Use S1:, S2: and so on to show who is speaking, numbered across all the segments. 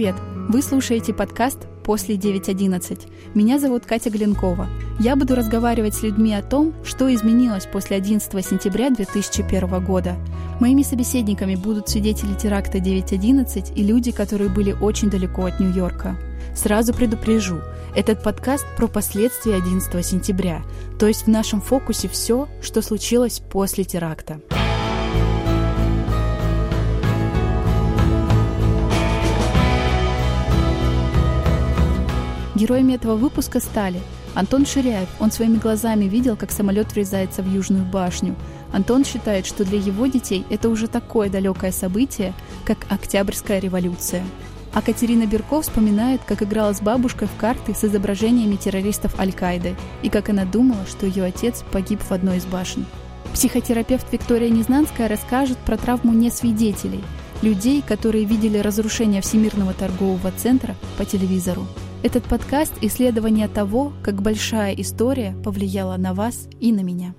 S1: привет! Вы слушаете подкаст «После 9.11». Меня зовут Катя Глинкова. Я буду разговаривать с людьми о том, что изменилось после 11 сентября 2001 года. Моими собеседниками будут свидетели теракта 9.11 и люди, которые были очень далеко от Нью-Йорка. Сразу предупрежу, этот подкаст про последствия 11 сентября, то есть в нашем фокусе все, что случилось после теракта. Героями этого выпуска стали Антон Ширяев. Он своими глазами видел, как самолет врезается в Южную башню. Антон считает, что для его детей это уже такое далекое событие, как Октябрьская революция. А Катерина Берков вспоминает, как играла с бабушкой в карты с изображениями террористов Аль-Каиды и как она думала, что ее отец погиб в одной из башен. Психотерапевт Виктория Незнанская расскажет про травму несвидетелей, людей, которые видели разрушение Всемирного торгового центра по телевизору. Этот подкаст – исследование того, как большая история повлияла на вас и на меня.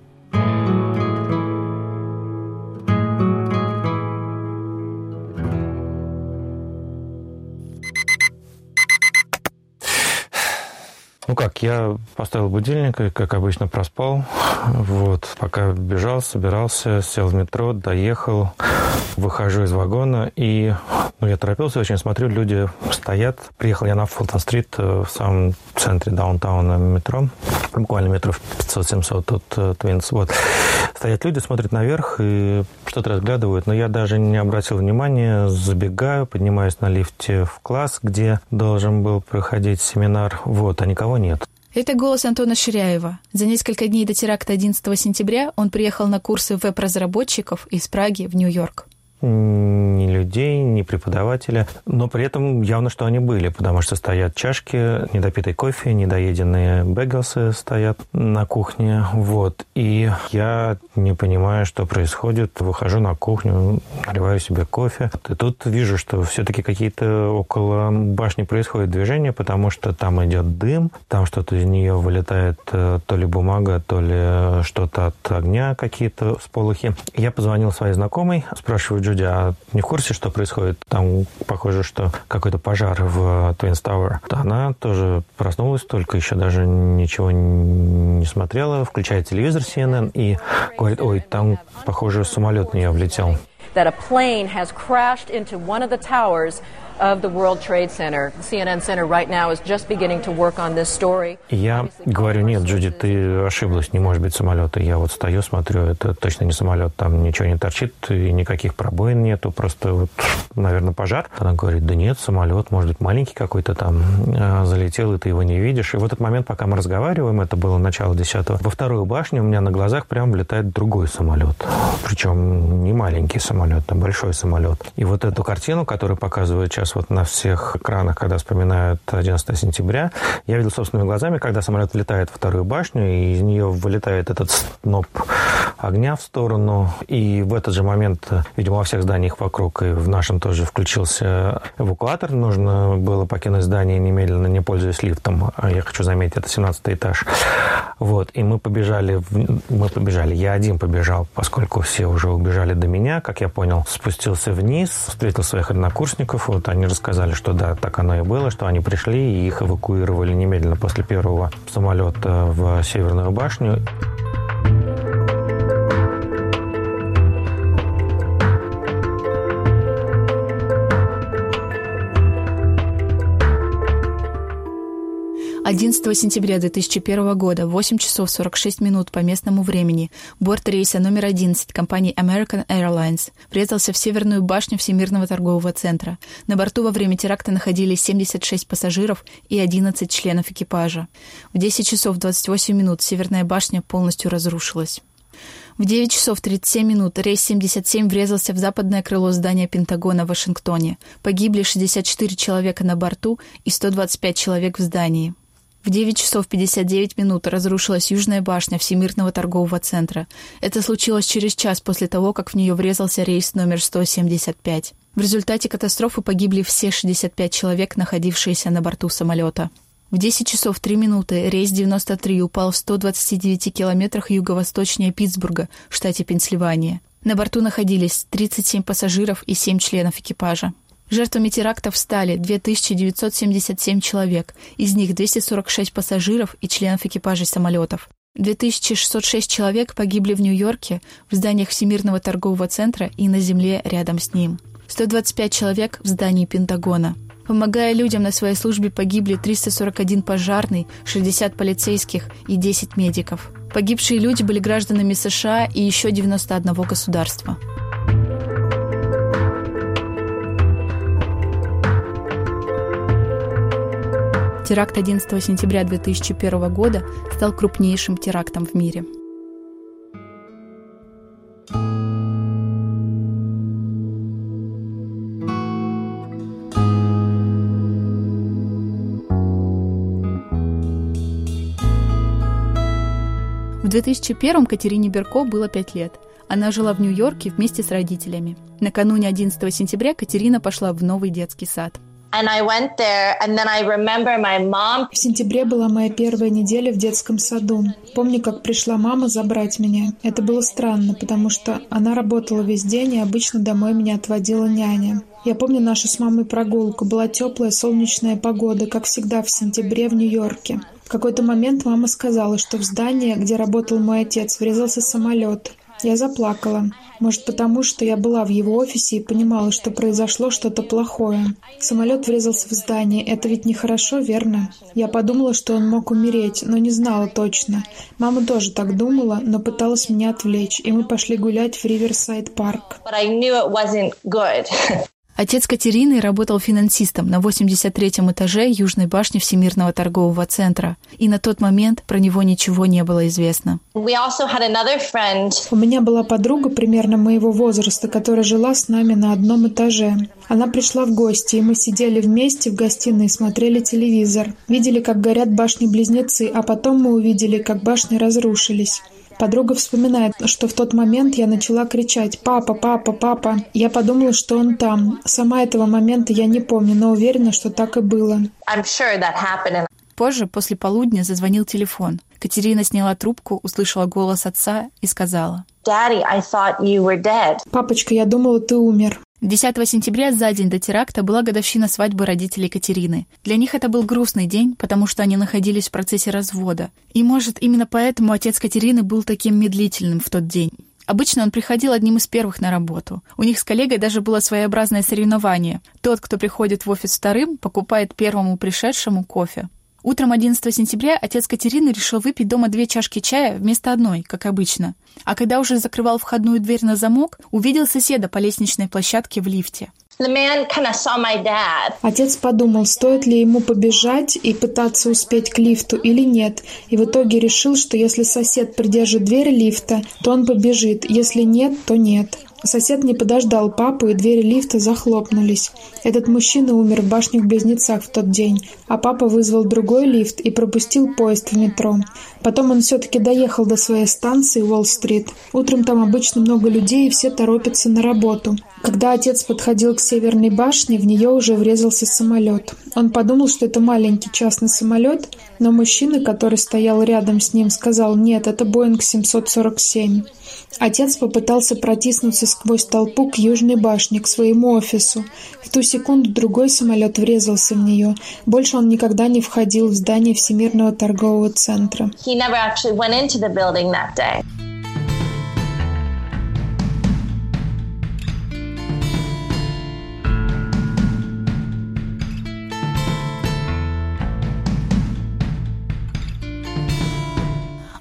S2: Я поставил будильник и, как обычно, проспал. Вот, пока бежал, собирался, сел в метро, доехал, выхожу из вагона и ну, я торопился очень, смотрю, люди стоят. Приехал я на Фултон-стрит э, в самом центре даунтауна метро, буквально метров 500-700 тут э, Твинс. Вот. Стоят люди, смотрят наверх и что-то разглядывают, но я даже не обратил внимания, забегаю, поднимаюсь на лифте в класс, где должен был проходить семинар. Вот, а никого нет.
S1: Это голос Антона Ширяева. За несколько дней до теракта 11 сентября он приехал на курсы веб-разработчиков из Праги в Нью-Йорк
S2: ни людей, ни преподавателя, но при этом явно, что они были, потому что стоят чашки, недопитый кофе, недоеденные бегелсы стоят на кухне, вот. И я не понимаю, что происходит, выхожу на кухню, наливаю себе кофе, и тут вижу, что все-таки какие-то около башни происходят движения, потому что там идет дым, там что-то из нее вылетает э, то ли бумага, то ли что-то от огня, какие-то сполохи. Я позвонил своей знакомой, спрашиваю, Джуди, а не в курсе, что происходит? Там похоже, что какой-то пожар в Twins Tower. Она тоже проснулась, только еще даже ничего не смотрела, включает телевизор CNN и говорит, ой, там, похоже, самолет в нее влетел. That a plane has crashed into one of the towers Я говорю, нет, Джуди, ты ошиблась, не может быть самолета. Я вот стою, смотрю, это точно не самолет, там ничего не торчит, и никаких пробоин нету, просто вот, наверное, пожар. Она говорит, да нет, самолет, может быть, маленький какой-то там а, залетел, и ты его не видишь. И в этот момент, пока мы разговариваем, это было начало 10 во вторую башню у меня на глазах прям влетает другой самолет. Причем не маленький самолет, а большой самолет. И вот эту картину, которую показывает сейчас вот на всех экранах, когда вспоминают 11 сентября, я видел собственными глазами, когда самолет влетает во вторую башню, и из нее вылетает этот сноп огня в сторону. И в этот же момент, видимо, во всех зданиях вокруг, и в нашем тоже включился эвакуатор. Нужно было покинуть здание немедленно, не пользуясь лифтом. А я хочу заметить, это 17 этаж. Вот. И мы побежали, мы побежали. Я один побежал, поскольку все уже убежали до меня, как я понял. Спустился вниз, встретил своих однокурсников. Вот они рассказали, что да, так оно и было, что они пришли и их эвакуировали немедленно после первого самолета в Северную башню.
S1: 11 сентября 2001 года, 8 часов 46 минут по местному времени, борт рейса номер 11 компании American Airlines врезался в северную башню Всемирного торгового центра. На борту во время теракта находились 76 пассажиров и 11 членов экипажа. В 10 часов 28 минут северная башня полностью разрушилась. В 9 часов 37 минут рейс 77 врезался в западное крыло здания Пентагона в Вашингтоне. Погибли 64 человека на борту и 125 человек в здании. В 9 часов 59 минут разрушилась южная башня Всемирного торгового центра. Это случилось через час после того, как в нее врезался рейс номер 175. В результате катастрофы погибли все 65 человек, находившиеся на борту самолета. В 10 часов 3 минуты рейс 93 упал в 129 километрах юго-восточнее Питтсбурга в штате Пенсильвания. На борту находились 37 пассажиров и 7 членов экипажа. Жертвами терактов стали 2977 человек, из них 246 пассажиров и членов экипажей самолетов. 2606 человек погибли в Нью-Йорке, в зданиях Всемирного торгового центра и на земле рядом с ним. 125 человек в здании Пентагона. Помогая людям на своей службе погибли 341 пожарный, 60 полицейских и 10 медиков. Погибшие люди были гражданами США и еще 91 государства. Теракт 11 сентября 2001 года стал крупнейшим терактом в мире. В 2001 Катерине Берко было 5 лет. Она жила в Нью-Йорке вместе с родителями. Накануне 11 сентября Катерина пошла в новый детский сад –
S3: в сентябре была моя первая неделя в детском саду. Помню, как пришла мама забрать меня. Это было странно, потому что она работала весь день, и обычно домой меня отводила няня. Я помню нашу с мамой прогулку. Была теплая солнечная погода, как всегда в сентябре в Нью-Йорке. В какой-то момент мама сказала, что в здание, где работал мой отец, врезался самолет. Я заплакала. Может, потому что я была в его офисе и понимала, что произошло что-то плохое. Самолет врезался в здание. Это ведь нехорошо, верно? Я подумала, что он мог умереть, но не знала точно. Мама тоже так думала, но пыталась меня отвлечь, и мы пошли гулять в Риверсайд парк.
S1: Отец Катерины работал финансистом на 83-м этаже Южной башни Всемирного торгового центра, и на тот момент про него ничего не было известно. У
S3: меня была подруга примерно моего возраста, которая жила с нами на одном этаже. Она пришла в гости, и мы сидели вместе в гостиной и смотрели телевизор. Видели, как горят башни-близнецы, а потом мы увидели, как башни разрушились. Подруга вспоминает, что в тот момент я начала кричать «Папа, папа, папа!». Я подумала, что он там. Сама этого момента я не помню, но уверена, что так и было.
S1: Позже, после полудня, зазвонил телефон. Катерина сняла трубку, услышала голос отца и сказала.
S3: «Папочка, я думала, ты умер».
S1: 10 сентября, за день до теракта, была годовщина свадьбы родителей Катерины. Для них это был грустный день, потому что они находились в процессе развода. И, может, именно поэтому отец Катерины был таким медлительным в тот день. Обычно он приходил одним из первых на работу. У них с коллегой даже было своеобразное соревнование. Тот, кто приходит в офис вторым, покупает первому пришедшему кофе. Утром 11 сентября отец Катерины решил выпить дома две чашки чая вместо одной, как обычно. А когда уже закрывал входную дверь на замок, увидел соседа по лестничной площадке в лифте.
S3: Отец подумал, стоит ли ему побежать и пытаться успеть к лифту или нет, и в итоге решил, что если сосед придержит дверь лифта, то он побежит, если нет, то нет. Сосед не подождал папу, и двери лифта захлопнулись. Этот мужчина умер в башнях-близнецах в тот день, а папа вызвал другой лифт и пропустил поезд в метро. Потом он все-таки доехал до своей станции Уолл-стрит. Утром там обычно много людей, и все торопятся на работу. Когда отец подходил к северной башне, в нее уже врезался самолет. Он подумал, что это маленький частный самолет, но мужчина, который стоял рядом с ним, сказал «Нет, это Боинг 747». Отец попытался протиснуться сквозь толпу к Южной башне, к своему офису. В ту секунду другой самолет врезался в нее. Больше он никогда не входил в здание Всемирного торгового центра. He never.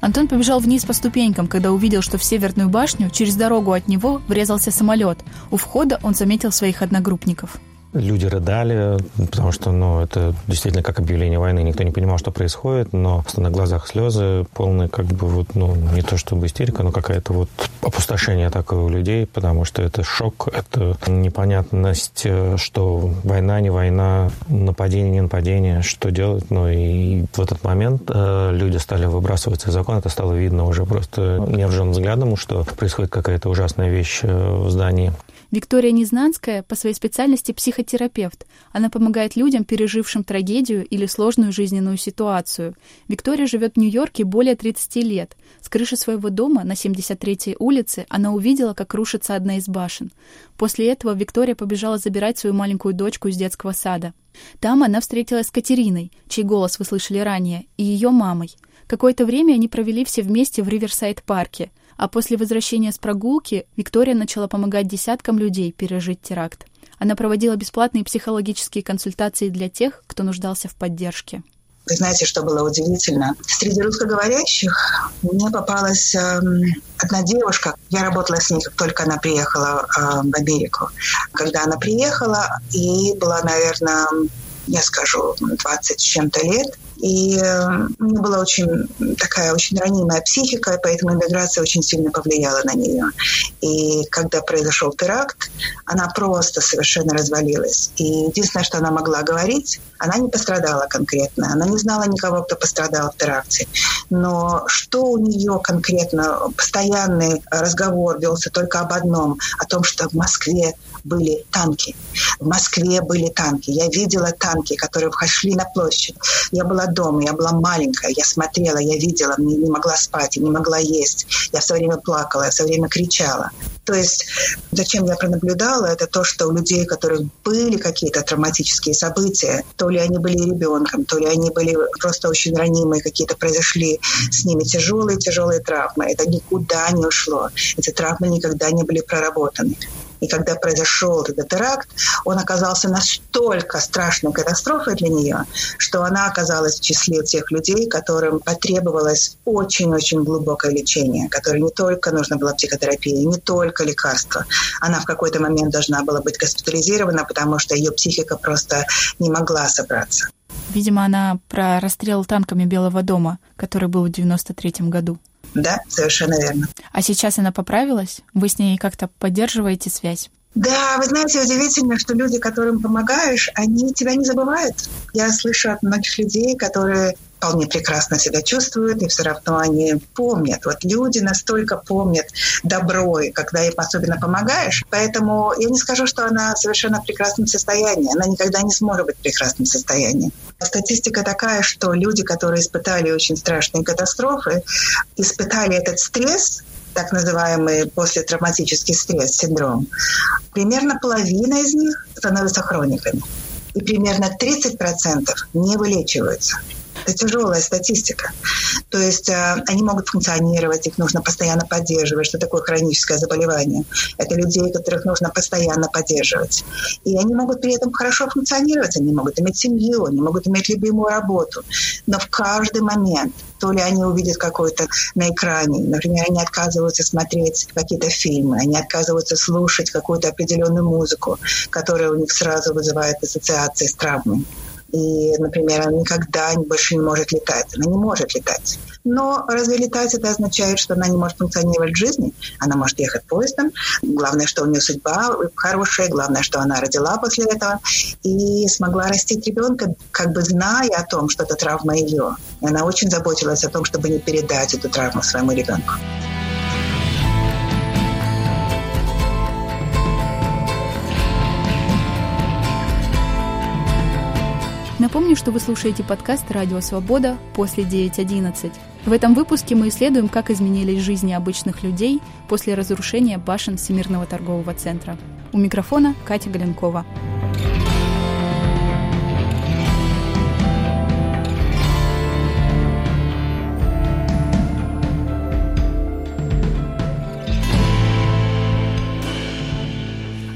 S1: Антон побежал вниз по ступенькам, когда увидел, что в Северную башню через дорогу от него врезался самолет. У входа он заметил своих одногруппников.
S2: Люди рыдали, потому что, ну, это действительно как объявление войны. Никто не понимал, что происходит, но на глазах слезы полные, как бы вот, ну, не то чтобы истерика, но какая-то вот опустошение такое у людей, потому что это шок, это непонятность, что война, не война, нападение, не нападение, что делать. Ну, и в этот момент э, люди стали выбрасываться из закона, это стало видно уже просто невжен взглядом, что происходит какая-то ужасная вещь э, в здании.
S1: Виктория Незнанская по своей специальности психотерапевт. Она помогает людям, пережившим трагедию или сложную жизненную ситуацию. Виктория живет в Нью-Йорке более 30 лет. С крыши своего дома на 73-й улице она увидела, как рушится одна из башен. После этого Виктория побежала забирать свою маленькую дочку из детского сада. Там она встретилась с Катериной, чей голос вы слышали ранее, и ее мамой. Какое-то время они провели все вместе в Риверсайд-парке – а после возвращения с прогулки Виктория начала помогать десяткам людей пережить теракт. Она проводила бесплатные психологические консультации для тех, кто нуждался в поддержке.
S4: Вы знаете, что было удивительно? Среди русскоговорящих мне попалась э, одна девушка. Я работала с ней, только она приехала э, в Америку. Когда она приехала, ей была, наверное, я скажу, 20 с чем-то лет. И э, у нее была очень такая очень ранимая психика, поэтому иммиграция очень сильно повлияла на нее. И когда произошел теракт, она просто совершенно развалилась. И единственное, что она могла говорить, она не пострадала конкретно. Она не знала никого, кто пострадал в теракте. Но что у нее конкретно, постоянный разговор велся только об одном, о том, что в Москве были танки. В Москве были танки. Я видела танки, которые шли на площадь. Я была дома, я была маленькая, я смотрела, я видела, мне не могла спать, не могла есть. Я все время плакала, я все время кричала. То есть, зачем я пронаблюдала, это то, что у людей, у которых были какие-то травматические события, то ли они были ребенком, то ли они были просто очень ранимые, какие-то произошли с ними тяжелые-тяжелые травмы. Это никуда не ушло. Эти травмы никогда не были проработаны. И когда произошел этот теракт, он оказался настолько страшной катастрофой для нее, что она оказалась в числе тех людей, которым потребовалось очень-очень глубокое лечение, которое не только нужно было психотерапия, не только лекарства. Она в какой-то момент должна была быть госпитализирована, потому что ее психика просто не могла собраться.
S1: Видимо, она про расстрел танками Белого дома, который был в 93 году.
S4: Да, совершенно верно.
S1: А сейчас она поправилась? Вы с ней как-то поддерживаете связь?
S4: Да, вы знаете, удивительно, что люди, которым помогаешь, они тебя не забывают. Я слышу от многих людей, которые вполне прекрасно себя чувствуют, и все равно они помнят. Вот люди настолько помнят добро, и когда им особенно помогаешь. Поэтому я не скажу, что она совершенно в прекрасном состоянии. Она никогда не сможет быть в прекрасном состоянии. Статистика такая, что люди, которые испытали очень страшные катастрофы, испытали этот стресс, так называемый посттравматический стресс, синдром, примерно половина из них становятся хрониками. И примерно 30% не вылечиваются. Это тяжелая статистика. То есть э, они могут функционировать, их нужно постоянно поддерживать. Что такое хроническое заболевание? Это людей, которых нужно постоянно поддерживать. И они могут при этом хорошо функционировать, они могут иметь семью, они могут иметь любимую работу. Но в каждый момент то ли они увидят какой-то на экране, например, они отказываются смотреть какие-то фильмы, они отказываются слушать какую-то определенную музыку, которая у них сразу вызывает ассоциации с травмой. И, например, она никогда больше не может летать. Она не может летать. Но разве летать это означает, что она не может функционировать в жизни? Она может ехать поездом. Главное, что у нее судьба хорошая. Главное, что она родила после этого. И смогла растить ребенка, как бы зная о том, что это травма ее. И она очень заботилась о том, чтобы не передать эту травму своему ребенку.
S1: Напомню, что вы слушаете подкаст «Радио Свобода» после 9.11. В этом выпуске мы исследуем, как изменились жизни обычных людей после разрушения башен Всемирного торгового центра. У микрофона Катя Галенкова.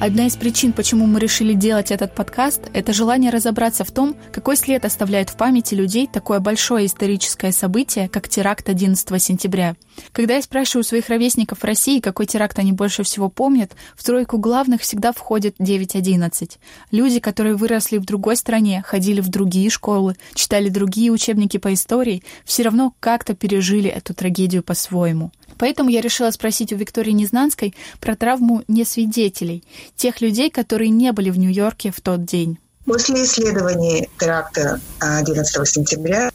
S1: Одна из причин, почему мы решили делать этот подкаст, это желание разобраться в том, какой след оставляет в памяти людей такое большое историческое событие, как теракт 11 сентября. Когда я спрашиваю своих ровесников в России, какой теракт они больше всего помнят, в тройку главных всегда входит 9.11. Люди, которые выросли в другой стране, ходили в другие школы, читали другие учебники по истории, все равно как-то пережили эту трагедию по-своему. Поэтому я решила спросить у Виктории Незнанской про травму несвидетелей, тех людей, которые не были в Нью-Йорке в тот день.
S4: После исследований теракта 11 сентября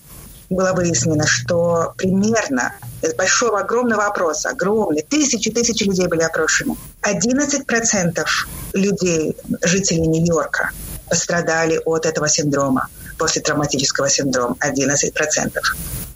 S4: было выяснено, что примерно из большого, огромного опроса, огромный, тысячи, тысячи людей были опрошены, 11% людей, жителей Нью-Йорка, пострадали от этого синдрома, после травматического синдрома, 11%.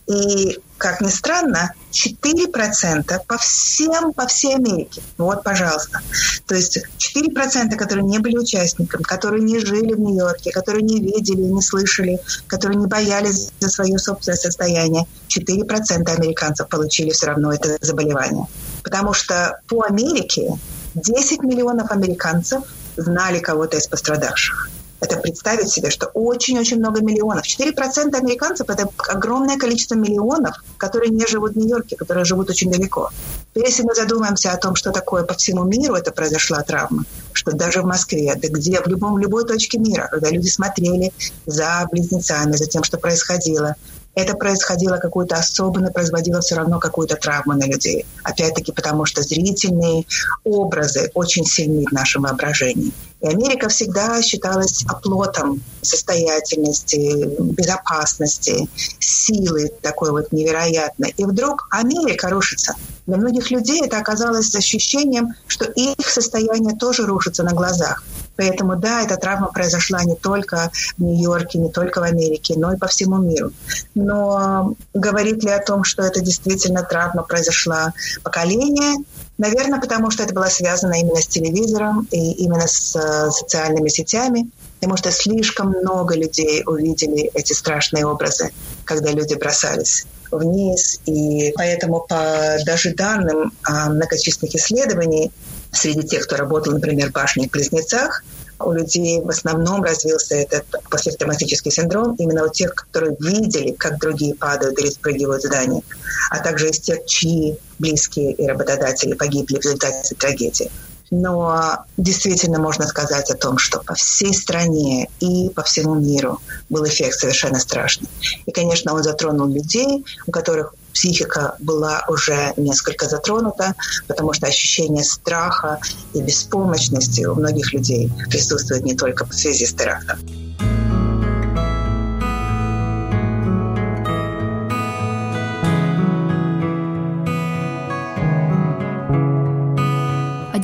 S4: И, как ни странно, 4% по всем, по всей Америке. Вот, пожалуйста. То есть 4%, которые не были участниками, которые не жили в Нью-Йорке, которые не видели, не слышали, которые не боялись за свое собственное состояние, 4% американцев получили все равно это заболевание. Потому что по Америке 10 миллионов американцев знали кого-то из пострадавших это представить себе, что очень-очень много миллионов. 4% американцев – это огромное количество миллионов, которые не живут в Нью-Йорке, которые живут очень далеко. Если мы задумаемся о том, что такое по всему миру это произошла травма, что даже в Москве, да где, в любом, любой точке мира, когда люди смотрели за близнецами, за тем, что происходило, это происходило какую-то особенно, производило все равно какую-то травму на людей. Опять-таки потому, что зрительные образы очень сильны в нашем воображении. И Америка всегда считалась оплотом состоятельности, безопасности, силы такой вот невероятной. И вдруг Америка рушится. Для многих людей это оказалось ощущением, что их состояние тоже рушится на глазах. Поэтому да, эта травма произошла не только в Нью-Йорке, не только в Америке, но и по всему миру. Но говорит ли о том, что это действительно травма произошла поколение? Наверное, потому что это было связано именно с телевизором и именно с э, социальными сетями, потому что слишком много людей увидели эти страшные образы, когда люди бросались вниз. И поэтому по даже данным а, многочисленных исследований, среди тех, кто работал, например, в башне-близнецах, у людей в основном развился этот посттравматический синдром именно у тех, которые видели, как другие падают или спрыгивают в здание, а также из тех, чьи близкие и работодатели погибли в результате трагедии. Но действительно можно сказать о том, что по всей стране и по всему миру был эффект совершенно страшный. И, конечно, он затронул людей, у которых психика была уже несколько затронута, потому что ощущение страха и беспомощности у многих людей присутствует не только в связи с терактом.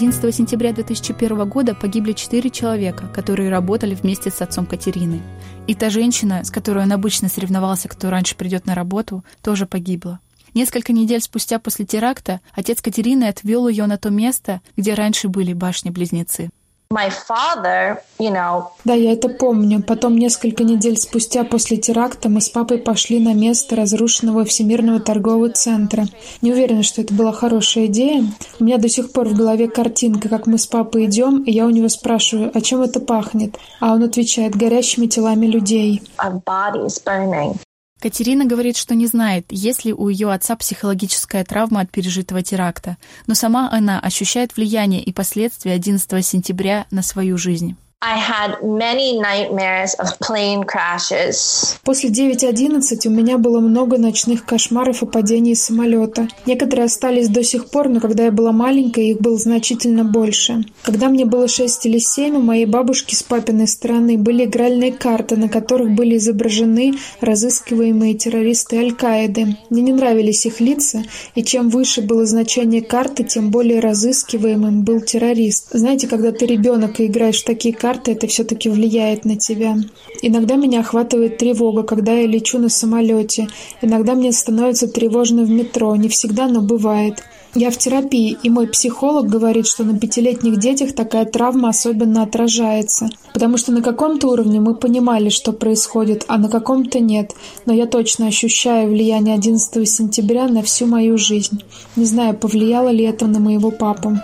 S1: 11 сентября 2001 года погибли четыре человека, которые работали вместе с отцом Катерины. И та женщина, с которой он обычно соревновался, кто раньше придет на работу, тоже погибла. Несколько недель спустя после теракта отец Катерины отвел ее на то место, где раньше были башни-близнецы.
S3: Да, я это помню. Потом, несколько недель спустя после теракта, мы с папой пошли на место разрушенного Всемирного торгового центра. Не уверена, что это была хорошая идея. У меня до сих пор в голове картинка, как мы с папой идем, и я у него спрашиваю, о чем это пахнет? А он отвечает, горящими телами людей.
S1: Катерина говорит, что не знает, есть ли у ее отца психологическая травма от пережитого теракта, но сама она ощущает влияние и последствия 11 сентября на свою жизнь. I had many nightmares of plane
S3: crashes. После 9.11 у меня было много ночных кошмаров о падении самолета. Некоторые остались до сих пор, но когда я была маленькая, их было значительно больше. Когда мне было 6 или 7, у моей бабушки с папиной стороны были игральные карты, на которых были изображены разыскиваемые террористы Аль-Каиды. Мне не нравились их лица, и чем выше было значение карты, тем более разыскиваемым был террорист. Знаете, когда ты ребенок и играешь в такие карты, карта это все-таки влияет на тебя. Иногда меня охватывает тревога, когда я лечу на самолете. Иногда мне становится тревожно в метро. Не всегда, но бывает. Я в терапии, и мой психолог говорит, что на пятилетних детях такая травма особенно отражается. Потому что на каком-то уровне мы понимали, что происходит, а на каком-то нет. Но я точно ощущаю влияние 11 сентября на всю мою жизнь. Не знаю, повлияло ли это на моего папу.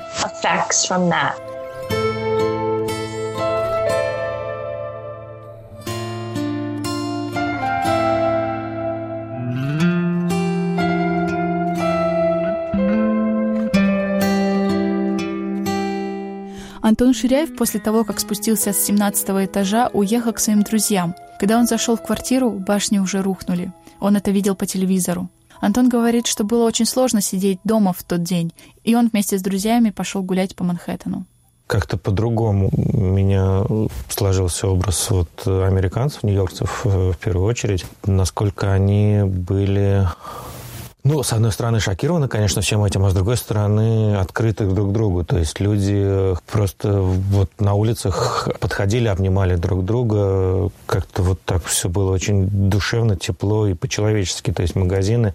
S1: Антон Ширяев после того, как спустился с 17 этажа, уехал к своим друзьям. Когда он зашел в квартиру, башни уже рухнули. Он это видел по телевизору. Антон говорит, что было очень сложно сидеть дома в тот день, и он вместе с друзьями пошел гулять по Манхэттену.
S2: как-то по-другому у меня сложился образ вот американцев, нью-йоркцев э, в первую очередь, насколько они были ну, с одной стороны, шокированы, конечно, всем этим, а с другой стороны, открыты друг к другу. То есть люди просто вот на улицах подходили, обнимали друг друга. Как-то вот так все было очень душевно, тепло и по-человечески. То есть магазины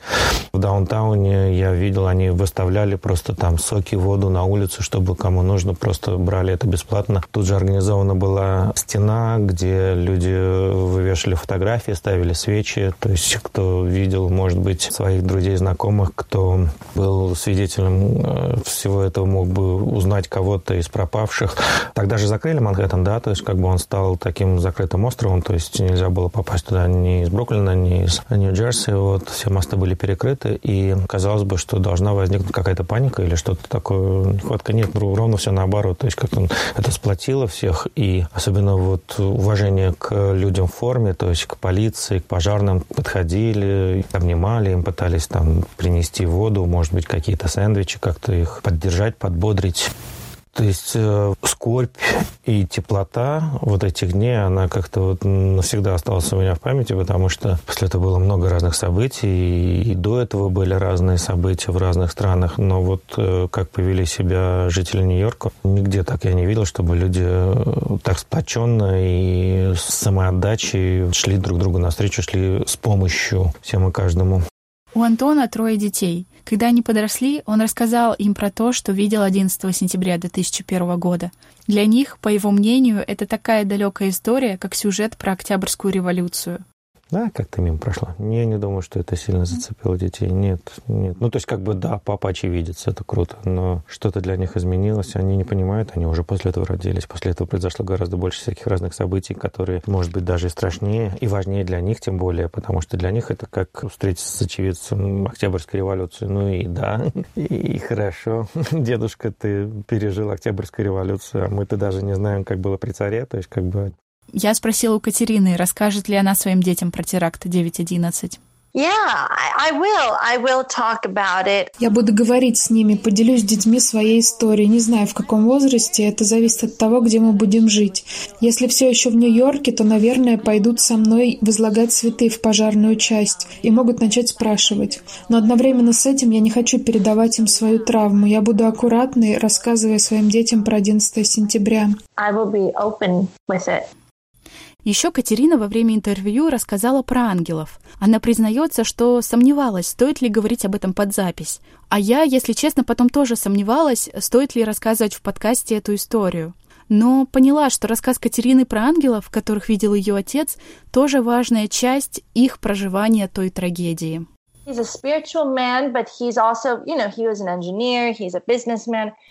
S2: в даунтауне, я видел, они выставляли просто там соки, воду на улицу, чтобы кому нужно, просто брали это бесплатно. Тут же организована была стена, где люди вывешивали фотографии, ставили свечи. То есть кто видел, может быть, своих друзей знакомых, кто был свидетелем э, всего этого, мог бы узнать кого-то из пропавших. Тогда же закрыли Манхэттен, да, то есть как бы он стал таким закрытым островом, то есть нельзя было попасть туда ни из Бруклина, ни из Нью-Джерси, вот, все мосты были перекрыты, и казалось бы, что должна возникнуть какая-то паника или что-то такое, нехватка нет, ровно все наоборот, то есть как-то это сплотило всех, и особенно вот уважение к людям в форме, то есть к полиции, к пожарным подходили, обнимали, им пытались там принести воду, может быть, какие-то сэндвичи, как-то их поддержать, подбодрить. То есть э, скорбь и теплота вот этих дней, она как-то вот навсегда осталась у меня в памяти, потому что после этого было много разных событий, и, и до этого были разные события в разных странах, но вот э, как повели себя жители Нью-Йорка, нигде так я не видел, чтобы люди э, так сплоченно и с самоотдачей шли друг другу навстречу, шли с помощью всем и каждому.
S1: У Антона трое детей. Когда они подросли, он рассказал им про то, что видел 11 сентября 2001 года. Для них, по его мнению, это такая далекая история, как сюжет про Октябрьскую революцию.
S2: Да, как-то мимо прошло. Я не думаю, что это сильно зацепило детей. Нет, нет. Ну, то есть, как бы, да, папа очевидец, это круто, но что-то для них изменилось, они не понимают, они уже после этого родились. После этого произошло гораздо больше всяких разных событий, которые, может быть, даже и страшнее, и важнее для них, тем более, потому что для них это как встретиться с очевидцем Октябрьской революции. Ну и да, и хорошо. Дедушка, ты пережил Октябрьскую революцию, а мы-то даже не знаем, как было при царе, то есть, как бы
S1: я спросила у Катерины, расскажет ли она своим детям про теракт 9.11.
S3: Yeah, I will. I will talk about it. Я буду говорить с ними, поделюсь с детьми своей историей. Не знаю, в каком возрасте, это зависит от того, где мы будем жить. Если все еще в Нью-Йорке, то, наверное, пойдут со мной возлагать цветы в пожарную часть и могут начать спрашивать. Но одновременно с этим я не хочу передавать им свою травму. Я буду аккуратной, рассказывая своим детям про 11 сентября.
S1: Еще Катерина во время интервью рассказала про ангелов. Она признается, что сомневалась, стоит ли говорить об этом под запись. А я, если честно, потом тоже сомневалась, стоит ли рассказывать в подкасте эту историю. Но поняла, что рассказ Катерины про ангелов, которых видел ее отец, тоже важная часть их проживания той трагедии.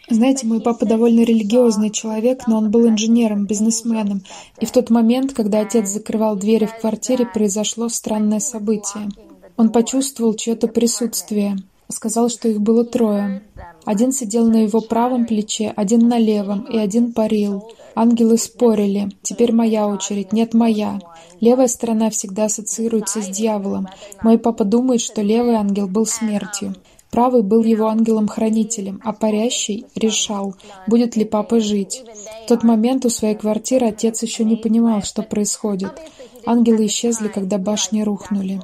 S3: Знаете, мой папа довольно религиозный человек, но он был инженером, бизнесменом. И в тот момент, когда отец закрывал двери в квартире, произошло странное событие. Он почувствовал чье-то присутствие. Сказал, что их было трое. Один сидел на его правом плече, один на левом, и один парил. Ангелы спорили. Теперь моя очередь. Нет, моя. Левая сторона всегда ассоциируется с дьяволом. Мой папа думает, что левый ангел был смертью. Правый был его ангелом-хранителем, а парящий решал, будет ли папа жить. В тот момент у своей квартиры отец еще не понимал, что происходит. Ангелы исчезли, когда башни рухнули.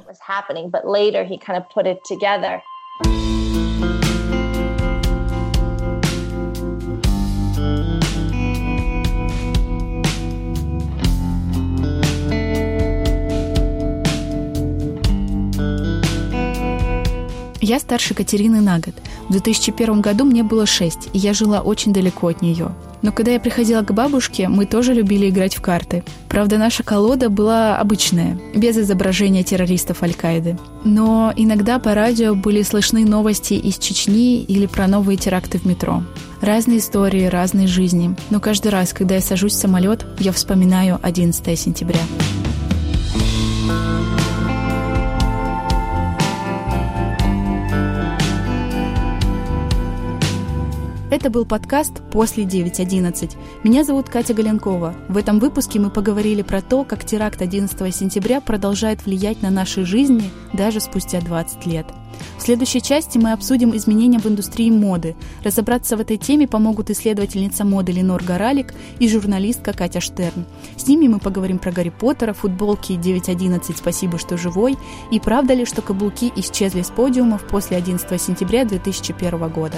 S1: Я старше Катерины на год. В 2001 году мне было 6, и я жила очень далеко от нее. Но когда я приходила к бабушке, мы тоже любили играть в карты. Правда, наша колода была обычная, без изображения террористов Аль-Каиды. Но иногда по радио были слышны новости из Чечни или про новые теракты в метро. Разные истории, разные жизни. Но каждый раз, когда я сажусь в самолет, я вспоминаю 11 сентября. Это был подкаст «После 9.11». Меня зовут Катя Галенкова. В этом выпуске мы поговорили про то, как теракт 11 сентября продолжает влиять на наши жизни даже спустя 20 лет. В следующей части мы обсудим изменения в индустрии моды. Разобраться в этой теме помогут исследовательница моды Ленор Горалик и журналистка Катя Штерн. С ними мы поговорим про Гарри Поттера, футболки 9.11 «Спасибо, что живой» и правда ли, что каблуки исчезли с подиумов после 11 сентября 2001 года.